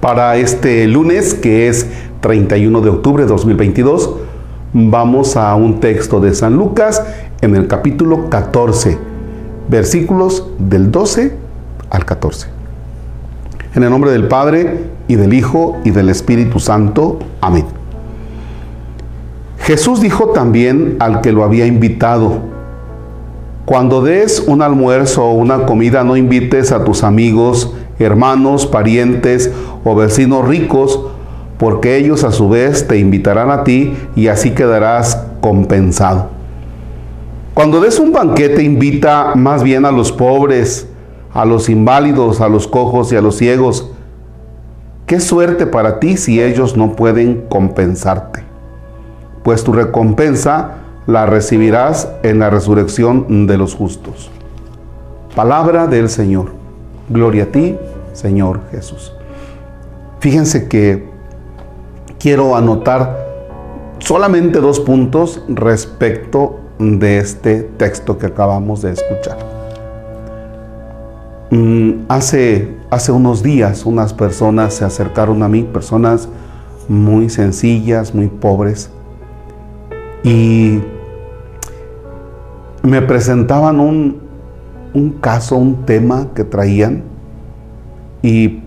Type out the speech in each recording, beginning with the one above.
Para este lunes, que es 31 de octubre de 2022, vamos a un texto de San Lucas en el capítulo 14, versículos del 12 al 14. En el nombre del Padre y del Hijo y del Espíritu Santo. Amén. Jesús dijo también al que lo había invitado, cuando des un almuerzo o una comida, no invites a tus amigos, hermanos, parientes o vecinos ricos, porque ellos a su vez te invitarán a ti y así quedarás compensado. Cuando des un banquete, invita más bien a los pobres, a los inválidos, a los cojos y a los ciegos. Qué suerte para ti si ellos no pueden compensarte, pues tu recompensa la recibirás en la resurrección de los justos. Palabra del Señor. Gloria a ti, Señor Jesús. Fíjense que quiero anotar solamente dos puntos respecto de este texto que acabamos de escuchar. Mm, hace, hace unos días unas personas se acercaron a mí, personas muy sencillas, muy pobres, y me presentaban un, un caso, un tema que traían y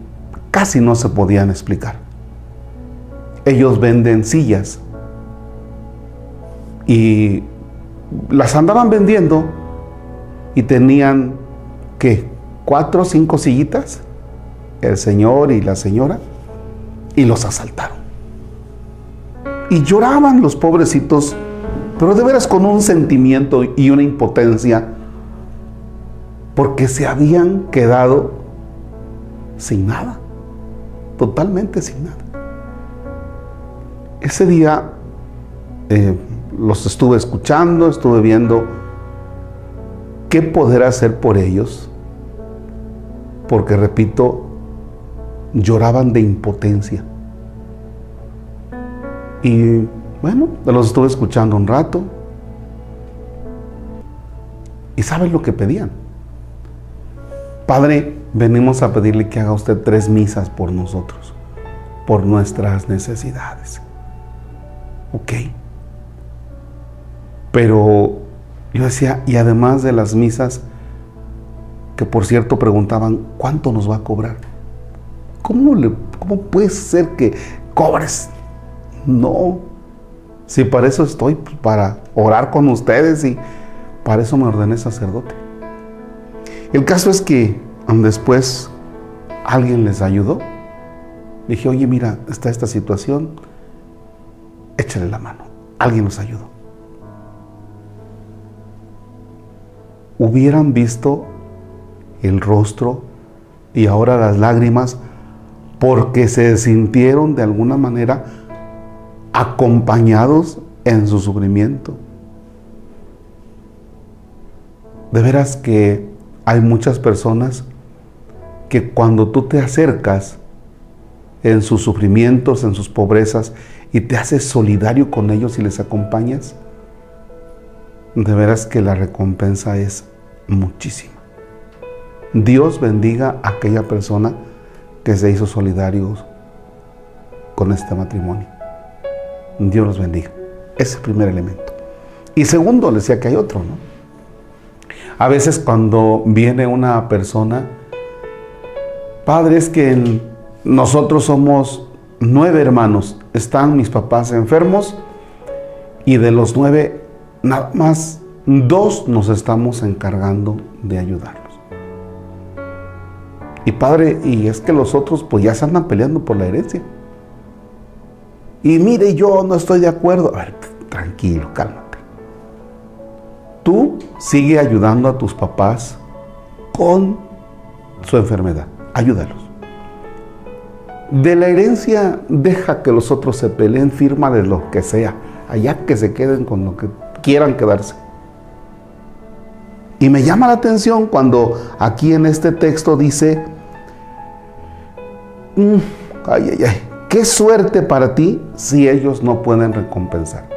casi no se podían explicar. Ellos venden sillas y las andaban vendiendo y tenían, ¿qué? Cuatro o cinco sillitas, el señor y la señora, y los asaltaron. Y lloraban los pobrecitos, pero de veras con un sentimiento y una impotencia, porque se habían quedado sin nada, totalmente sin nada. Ese día eh, los estuve escuchando, estuve viendo qué poder hacer por ellos, porque repito, lloraban de impotencia. Y bueno, los estuve escuchando un rato. ¿Y saben lo que pedían? Padre, venimos a pedirle que haga usted tres misas por nosotros, por nuestras necesidades. ¿Ok? Pero yo decía, y además de las misas, que por cierto preguntaban, ¿cuánto nos va a cobrar? ¿Cómo, le, cómo puede ser que cobres? No, si para eso estoy, pues, para orar con ustedes y para eso me ordené sacerdote. El caso es que después alguien les ayudó. Dije, oye, mira, está esta situación, échale la mano. Alguien nos ayudó. hubieran visto el rostro y ahora las lágrimas porque se sintieron de alguna manera acompañados en su sufrimiento. De veras que hay muchas personas que cuando tú te acercas en sus sufrimientos, en sus pobrezas, y te haces solidario con ellos y les acompañas, de veras que la recompensa es muchísima. Dios bendiga a aquella persona que se hizo solidario con este matrimonio. Dios los bendiga. Ese es el primer elemento. Y segundo, le decía que hay otro, ¿no? A veces cuando viene una persona, padre, es que nosotros somos nueve hermanos, están mis papás enfermos y de los nueve nada más dos nos estamos encargando de ayudarlos. Y padre, y es que los otros pues ya se andan peleando por la herencia. Y mire, yo no estoy de acuerdo. A ver, tranquilo, cálmate. Tú sigue ayudando a tus papás con su enfermedad. Ayúdalos. De la herencia, deja que los otros se peleen, firma de lo que sea. Allá que se queden con lo que quieran quedarse. Y me llama la atención cuando aquí en este texto dice, mm, ay, ay, ay, qué suerte para ti si ellos no pueden recompensarte.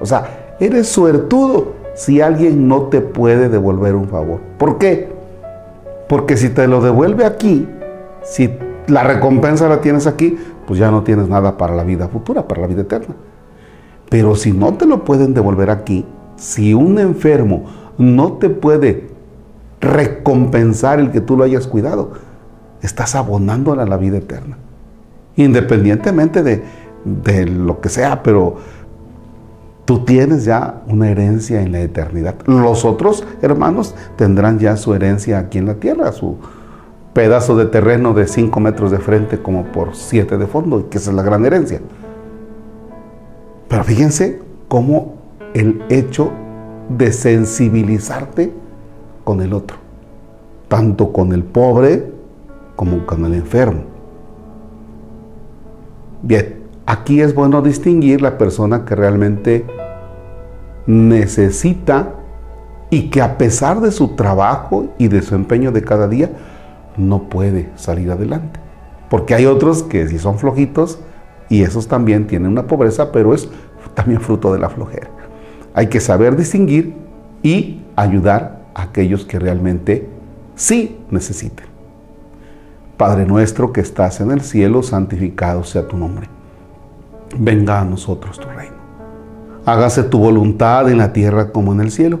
O sea, eres suertudo si alguien no te puede devolver un favor. ¿Por qué? Porque si te lo devuelve aquí, si la recompensa la tienes aquí, pues ya no tienes nada para la vida futura, para la vida eterna. Pero si no te lo pueden devolver aquí, si un enfermo no te puede recompensar el que tú lo hayas cuidado, estás abonándole a la vida eterna. Independientemente de, de lo que sea, pero tú tienes ya una herencia en la eternidad. Los otros hermanos tendrán ya su herencia aquí en la tierra, su pedazo de terreno de 5 metros de frente como por 7 de fondo, que esa es la gran herencia. Pero fíjense cómo el hecho de sensibilizarte con el otro, tanto con el pobre como con el enfermo. Bien, aquí es bueno distinguir la persona que realmente necesita y que a pesar de su trabajo y de su empeño de cada día, no puede salir adelante. Porque hay otros que si son flojitos y esos también tienen una pobreza, pero es también fruto de la flojera. Hay que saber distinguir y ayudar a aquellos que realmente sí necesiten. Padre nuestro que estás en el cielo, santificado sea tu nombre. Venga a nosotros tu reino. Hágase tu voluntad en la tierra como en el cielo.